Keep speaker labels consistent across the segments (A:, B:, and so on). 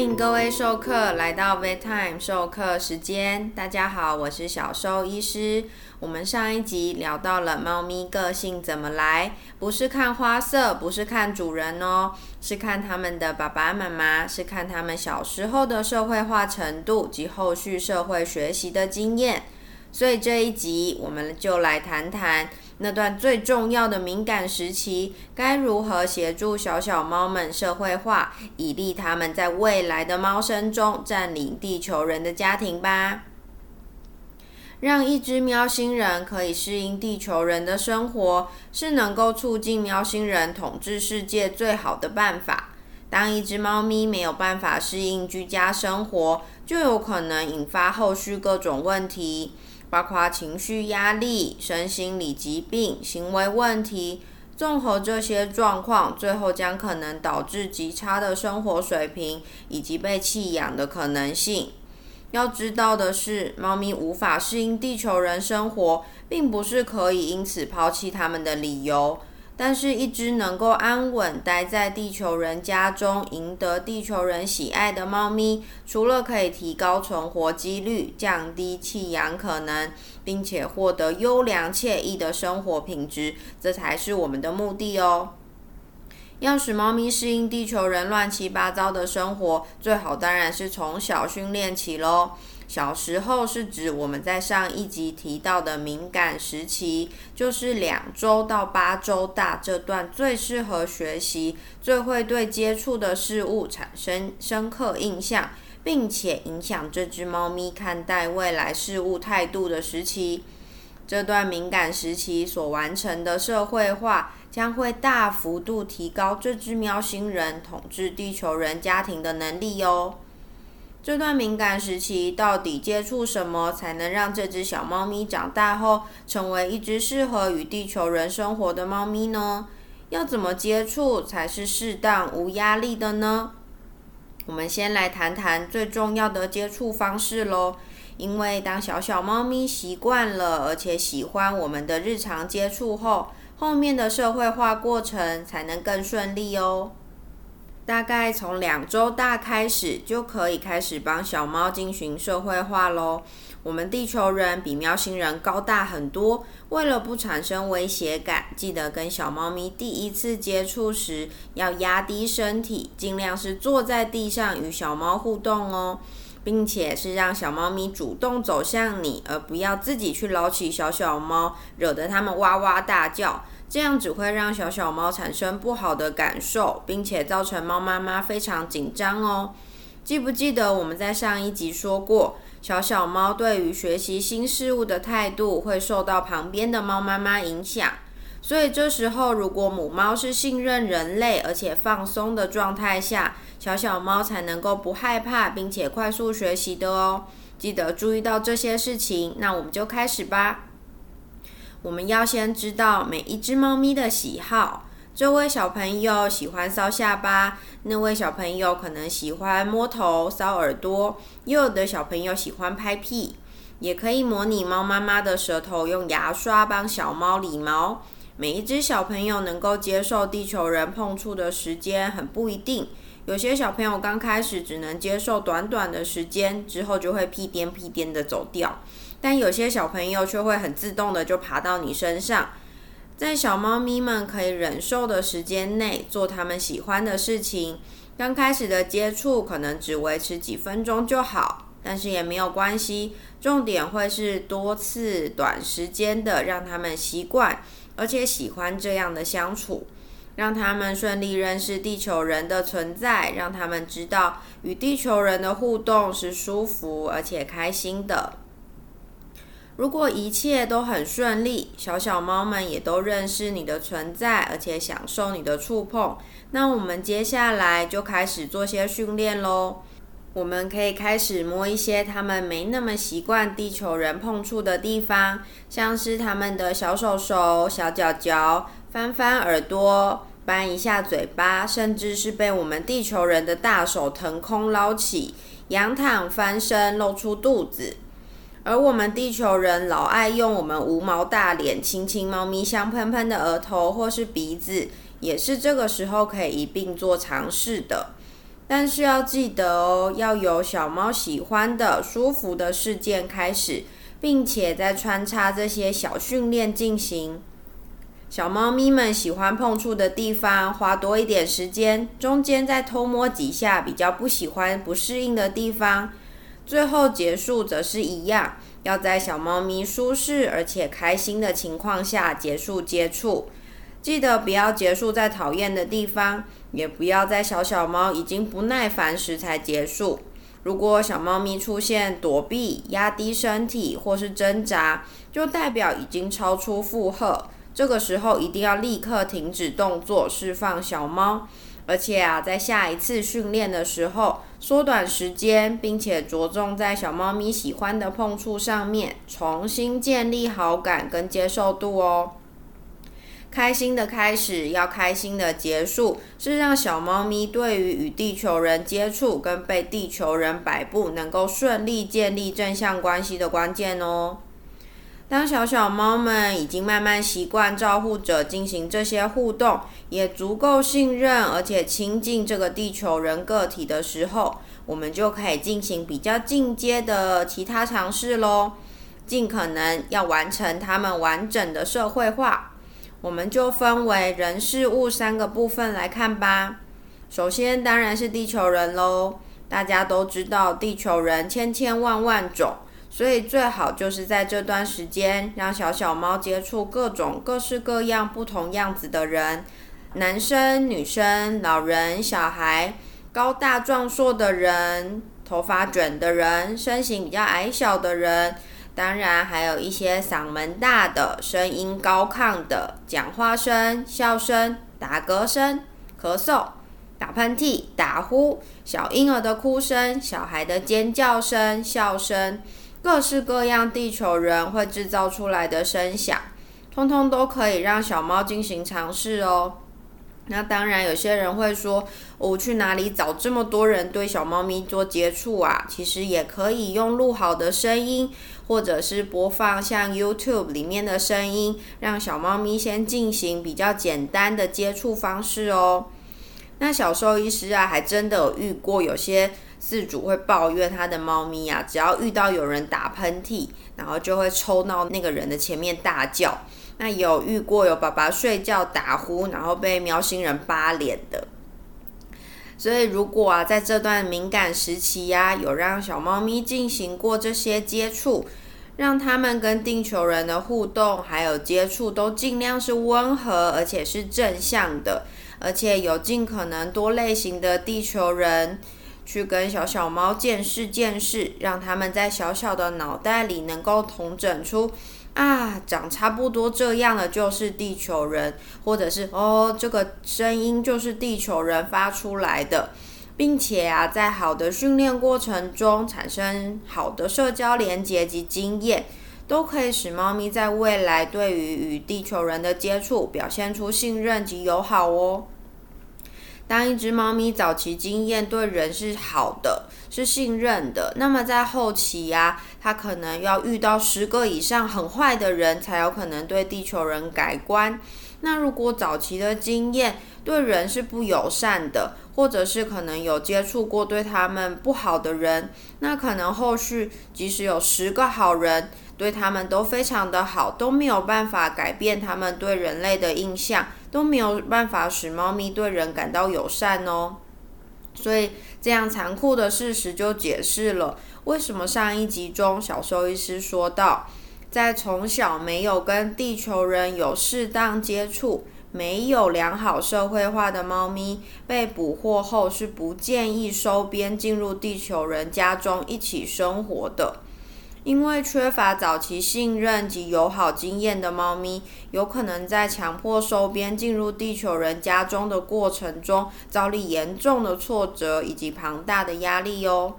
A: 欢迎各位授课来到 v e t Time 授课时间。大家好，我是小兽医师。我们上一集聊到了猫咪个性怎么来，不是看花色，不是看主人哦，是看他们的爸爸妈妈，是看他们小时候的社会化程度及后续社会学习的经验。所以这一集我们就来谈谈那段最重要的敏感时期，该如何协助小小猫们社会化，以利他们在未来的猫生中占领地球人的家庭吧。让一只喵星人可以适应地球人的生活，是能够促进喵星人统治世界最好的办法。当一只猫咪没有办法适应居家生活，就有可能引发后续各种问题。包括情绪压力、身心理疾病、行为问题，综合这些状况，最后将可能导致极差的生活水平以及被弃养的可能性。要知道的是，猫咪无法适应地球人生活，并不是可以因此抛弃它们的理由。但是，一只能够安稳待在地球人家中，赢得地球人喜爱的猫咪，除了可以提高存活几率、降低弃养可能，并且获得优良惬意的生活品质，这才是我们的目的哦。要使猫咪适应地球人乱七八糟的生活，最好当然是从小训练起喽。小时候是指我们在上一集提到的敏感时期，就是两周到八周大这段最适合学习、最会对接触的事物产生深刻印象，并且影响这只猫咪看待未来事物态度的时期。这段敏感时期所完成的社会化，将会大幅度提高这只喵星人统治地球人家庭的能力哟。这段敏感时期到底接触什么才能让这只小猫咪长大后成为一只适合与地球人生活的猫咪呢？要怎么接触才是适当无压力的呢？我们先来谈谈最重要的接触方式喽。因为当小小猫咪习惯了而且喜欢我们的日常接触后，后面的社会化过程才能更顺利哦。大概从两周大开始，就可以开始帮小猫进行社会化喽。我们地球人比喵星人高大很多，为了不产生威胁感，记得跟小猫咪第一次接触时要压低身体，尽量是坐在地上与小猫互动哦，并且是让小猫咪主动走向你，而不要自己去捞起小小猫，惹得它们哇哇大叫。这样只会让小小猫产生不好的感受，并且造成猫妈妈非常紧张哦。记不记得我们在上一集说过，小小猫对于学习新事物的态度会受到旁边的猫妈妈影响。所以这时候，如果母猫是信任人类而且放松的状态下，小小猫才能够不害怕，并且快速学习的哦。记得注意到这些事情，那我们就开始吧。我们要先知道每一只猫咪的喜好。这位小朋友喜欢搔下巴，那位小朋友可能喜欢摸头、搔耳朵，又有的小朋友喜欢拍屁。也可以模拟猫妈妈的舌头，用牙刷帮小猫理毛。每一只小朋友能够接受地球人碰触的时间很不一定，有些小朋友刚开始只能接受短短的时间，之后就会屁颠屁颠的走掉。但有些小朋友却会很自动的就爬到你身上，在小猫咪们可以忍受的时间内做他们喜欢的事情。刚开始的接触可能只维持几分钟就好，但是也没有关系。重点会是多次短时间的让他们习惯，而且喜欢这样的相处，让他们顺利认识地球人的存在，让他们知道与地球人的互动是舒服而且开心的。如果一切都很顺利，小小猫们也都认识你的存在，而且享受你的触碰，那我们接下来就开始做些训练喽。我们可以开始摸一些它们没那么习惯地球人碰触的地方，像是它们的小手手、小脚脚，翻翻耳朵，扳一下嘴巴，甚至是被我们地球人的大手腾空捞起，仰躺翻身，露出肚子。而我们地球人老爱用我们无毛大脸亲亲猫咪香喷喷的额头或是鼻子，也是这个时候可以一并做尝试的。但是要记得哦，要由小猫喜欢的、舒服的事件开始，并且再穿插这些小训练进行。小猫咪们喜欢碰触的地方，花多一点时间，中间再偷摸几下比较不喜欢、不适应的地方，最后结束则是一样，要在小猫咪舒适而且开心的情况下结束接触。记得不要结束在讨厌的地方，也不要在小小猫已经不耐烦时才结束。如果小猫咪出现躲避、压低身体或是挣扎，就代表已经超出负荷。这个时候一定要立刻停止动作，释放小猫。而且啊，在下一次训练的时候，缩短时间，并且着重在小猫咪喜欢的碰触上面，重新建立好感跟接受度哦。开心的开始，要开心的结束，是让小猫咪对于与地球人接触跟被地球人摆布，能够顺利建立正向关系的关键哦。当小小猫们已经慢慢习惯照护者进行这些互动，也足够信任而且亲近这个地球人个体的时候，我们就可以进行比较进阶的其他尝试喽。尽可能要完成它们完整的社会化，我们就分为人事物三个部分来看吧。首先当然是地球人喽，大家都知道地球人千千万万种。所以最好就是在这段时间，让小小猫接触各种各式各样不同样子的人，男生、女生、老人、小孩，高大壮硕的人，头发卷的人，身形比较矮小的人，当然还有一些嗓门大的、声音高亢的，讲话声、笑声、打嗝声、咳嗽、打喷嚏、打呼，小婴儿的哭声、小孩的尖叫声、笑声。各式各样地球人会制造出来的声响，通通都可以让小猫进行尝试哦。那当然，有些人会说，我去哪里找这么多人对小猫咪做接触啊？其实也可以用录好的声音，或者是播放像 YouTube 里面的声音，让小猫咪先进行比较简单的接触方式哦。那小兽医师啊，还真的有遇过有些。饲主会抱怨他的猫咪啊，只要遇到有人打喷嚏，然后就会抽到那个人的前面大叫。那有遇过有爸爸睡觉打呼，然后被喵星人扒脸的。所以如果啊，在这段敏感时期呀，有让小猫咪进行过这些接触，让他们跟地球人的互动还有接触都尽量是温和，而且是正向的，而且有尽可能多类型的地球人。去跟小小猫见识见识，让他们在小小的脑袋里能够统整出啊，长差不多这样的就是地球人，或者是哦，这个声音就是地球人发出来的，并且啊，在好的训练过程中产生好的社交连接及经验，都可以使猫咪在未来对于与地球人的接触表现出信任及友好哦。当一只猫咪早期经验对人是好的，是信任的，那么在后期呀，它可能要遇到十个以上很坏的人，才有可能对地球人改观。那如果早期的经验对人是不友善的，或者是可能有接触过对他们不好的人，那可能后续即使有十个好人。对他们都非常的好，都没有办法改变他们对人类的印象，都没有办法使猫咪对人感到友善哦。所以这样残酷的事实就解释了为什么上一集中小兽医师说到，在从小没有跟地球人有适当接触、没有良好社会化的猫咪，被捕获后是不建议收编进入地球人家中一起生活的。因为缺乏早期信任及友好经验的猫咪，有可能在强迫收编进入地球人家中的过程中，遭遇严重的挫折以及庞大的压力哦。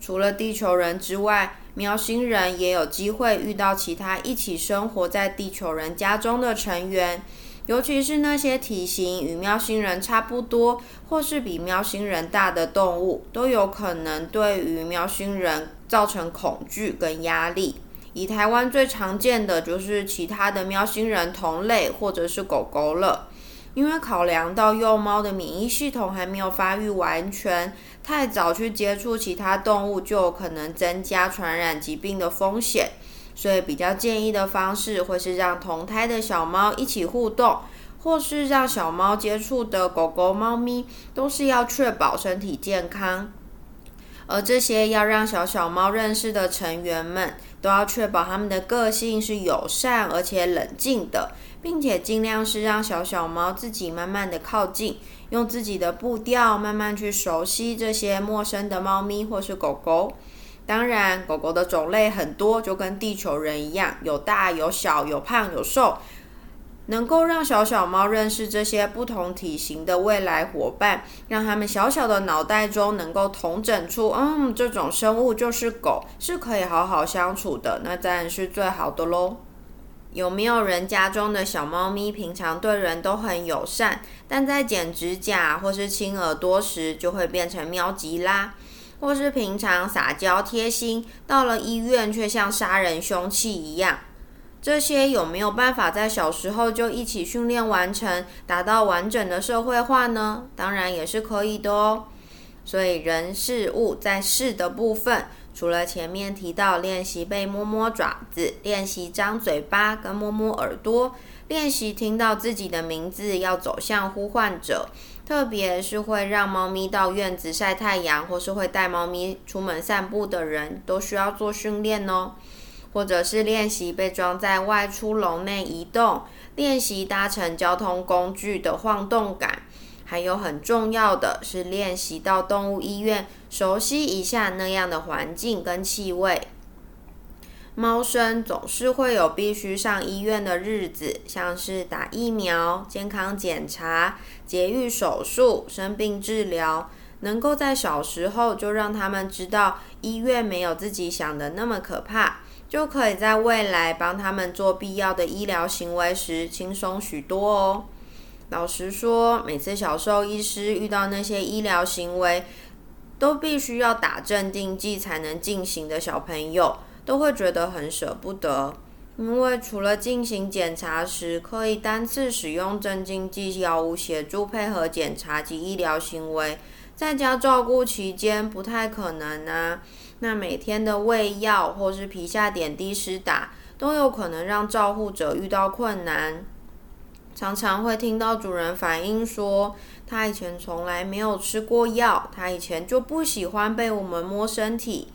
A: 除了地球人之外，喵星人也有机会遇到其他一起生活在地球人家中的成员。尤其是那些体型与喵星人差不多，或是比喵星人大的动物，都有可能对于喵星人造成恐惧跟压力。以台湾最常见的就是其他的喵星人同类或者是狗狗了。因为考量到幼猫的免疫系统还没有发育完全，太早去接触其他动物就有可能增加传染疾病的风险，所以比较建议的方式会是让同胎的小猫一起互动，或是让小猫接触的狗狗、猫咪都是要确保身体健康。而这些要让小小猫认识的成员们，都要确保他们的个性是友善而且冷静的，并且尽量是让小小猫自己慢慢的靠近，用自己的步调慢慢去熟悉这些陌生的猫咪或是狗狗。当然，狗狗的种类很多，就跟地球人一样，有大有小，有胖有瘦。能够让小小猫认识这些不同体型的未来伙伴，让他们小小的脑袋中能够统整出，嗯，这种生物就是狗，是可以好好相处的，那当然是最好的喽。有没有人家中的小猫咪平常对人都很友善，但在剪指甲或是亲耳朵时就会变成喵吉啦？或是平常撒娇贴心，到了医院却像杀人凶器一样？这些有没有办法在小时候就一起训练完成，达到完整的社会化呢？当然也是可以的哦。所以人事物在事的部分，除了前面提到练习被摸摸爪子，练习张嘴巴跟摸摸耳朵，练习听到自己的名字要走向呼唤者，特别是会让猫咪到院子晒太阳，或是会带猫咪出门散步的人，都需要做训练哦。或者是练习被装在外出笼内移动，练习搭乘交通工具的晃动感，还有很重要的是练习到动物医院熟悉一下那样的环境跟气味。猫生总是会有必须上医院的日子，像是打疫苗、健康检查、节育手术、生病治疗，能够在小时候就让他们知道医院没有自己想的那么可怕。就可以在未来帮他们做必要的医疗行为时轻松许多哦。老实说，每次小兽医师遇到那些医疗行为都必须要打镇定剂才能进行的小朋友，都会觉得很舍不得。因为除了进行检查时可以单次使用镇静剂药物协助配合检查及医疗行为，在家照顾期间不太可能啊。那每天的喂药或是皮下点滴施打，都有可能让照护者遇到困难。常常会听到主人反映说，他以前从来没有吃过药，他以前就不喜欢被我们摸身体。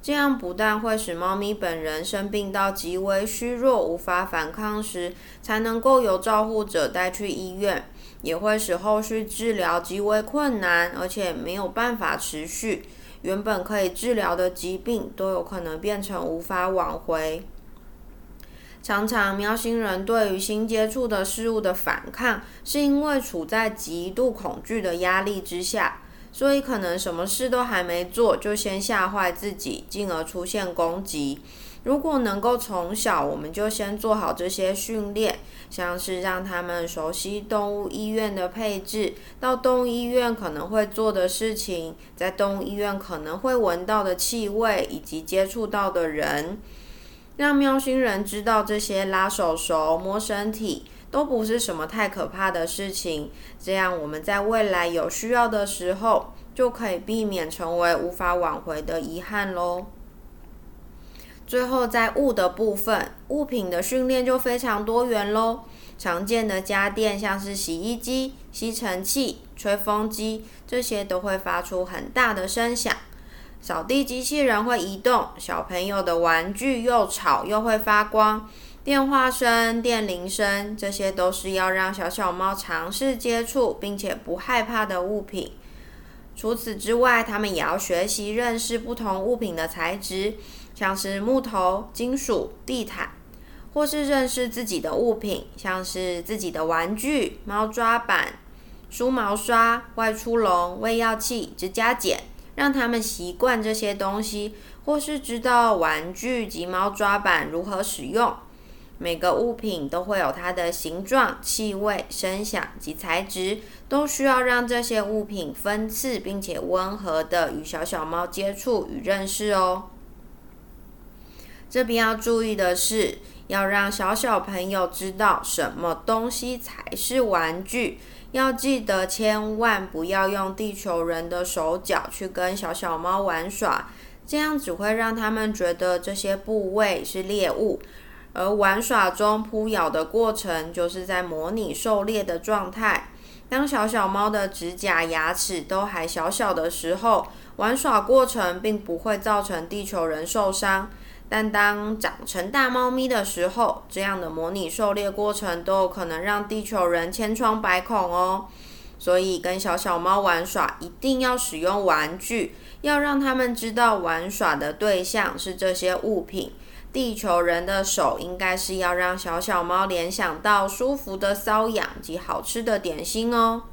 A: 这样不但会使猫咪本人生病到极为虚弱、无法反抗时，才能够由照护者带去医院，也会使后续治疗极为困难，而且没有办法持续。原本可以治疗的疾病都有可能变成无法挽回。常常喵星人对于新接触的事物的反抗，是因为处在极度恐惧的压力之下，所以可能什么事都还没做，就先吓坏自己，进而出现攻击。如果能够从小我们就先做好这些训练，像是让他们熟悉动物医院的配置，到动物医院可能会做的事情，在动物医院可能会闻到的气味以及接触到的人，让喵星人知道这些拉手手、摸身体都不是什么太可怕的事情，这样我们在未来有需要的时候，就可以避免成为无法挽回的遗憾喽。最后，在物的部分，物品的训练就非常多元喽。常见的家电像是洗衣机、吸尘器、吹风机，这些都会发出很大的声响。扫地机器人会移动，小朋友的玩具又吵又会发光。电话声、电铃声，这些都是要让小小猫尝试接触并且不害怕的物品。除此之外，他们也要学习认识不同物品的材质。像是木头、金属、地毯，或是认识自己的物品，像是自己的玩具、猫抓板、梳毛刷、外出笼、喂药器、指甲剪，让他们习惯这些东西，或是知道玩具及猫抓板如何使用。每个物品都会有它的形状、气味、声响及材质，都需要让这些物品分次并且温和的与小小猫接触与认识哦。这边要注意的是，要让小小朋友知道什么东西才是玩具。要记得，千万不要用地球人的手脚去跟小小猫玩耍，这样只会让他们觉得这些部位是猎物。而玩耍中扑咬的过程，就是在模拟狩猎的状态。当小小猫的指甲、牙齿都还小小的时候，玩耍过程并不会造成地球人受伤。但当长成大猫咪的时候，这样的模拟狩猎过程都有可能让地球人千疮百孔哦。所以，跟小小猫玩耍一定要使用玩具，要让他们知道玩耍的对象是这些物品。地球人的手应该是要让小小猫联想到舒服的瘙痒及好吃的点心哦。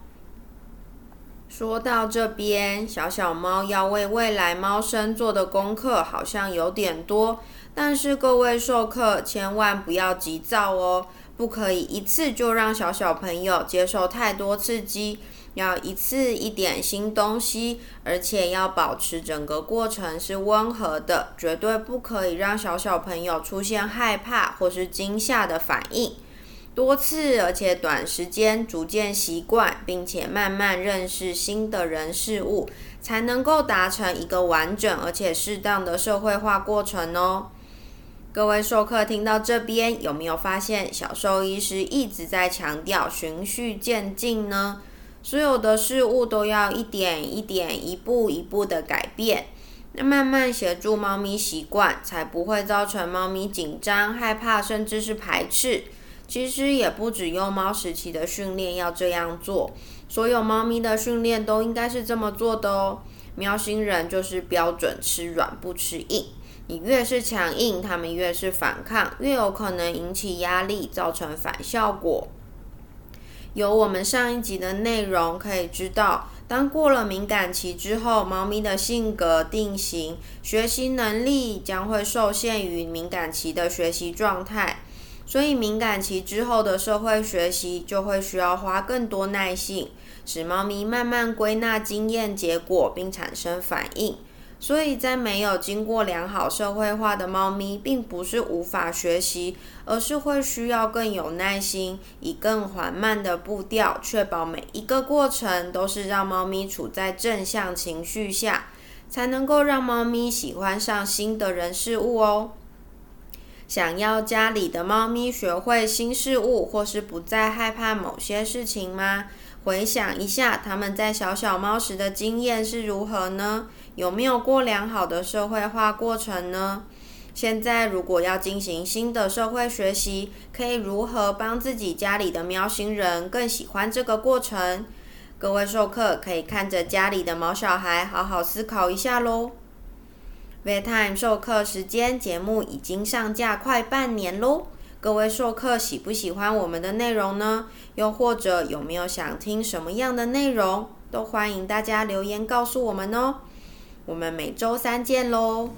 A: 说到这边，小小猫要为未来猫生做的功课好像有点多，但是各位授课千万不要急躁哦，不可以一次就让小小朋友接受太多刺激。要一次一点新东西，而且要保持整个过程是温和的，绝对不可以让小小朋友出现害怕或是惊吓的反应。多次而且短时间逐渐习惯，并且慢慢认识新的人事物，才能够达成一个完整而且适当的社会化过程哦。各位授课听到这边，有没有发现小兽医师一直在强调循序渐进呢？所有的事物都要一点一点、一步一步的改变，那慢慢协助猫咪习惯，才不会造成猫咪紧张、害怕，甚至是排斥。其实也不止幼猫时期的训练要这样做，所有猫咪的训练都应该是这么做的哦。喵星人就是标准吃软不吃硬，你越是强硬，它们越是反抗，越有可能引起压力，造成反效果。有我们上一集的内容可以知道，当过了敏感期之后，猫咪的性格定型、学习能力将会受限于敏感期的学习状态，所以敏感期之后的社会学习就会需要花更多耐性，使猫咪慢慢归纳经验结果并产生反应。所以在没有经过良好社会化的猫咪，并不是无法学习，而是会需要更有耐心，以更缓慢的步调，确保每一个过程都是让猫咪处在正向情绪下，才能够让猫咪喜欢上新的人事物哦。想要家里的猫咪学会新事物，或是不再害怕某些事情吗？回想一下，他们在小小猫时的经验是如何呢？有没有过良好的社会化过程呢？现在如果要进行新的社会学习，可以如何帮自己家里的喵星人更喜欢这个过程？各位授课可以看着家里的毛小孩，好好思考一下喽。Vetime 授课时间节目已经上架快半年喽，各位授课喜不喜欢我们的内容呢？又或者有没有想听什么样的内容？都欢迎大家留言告诉我们哦。我们每周三见喽。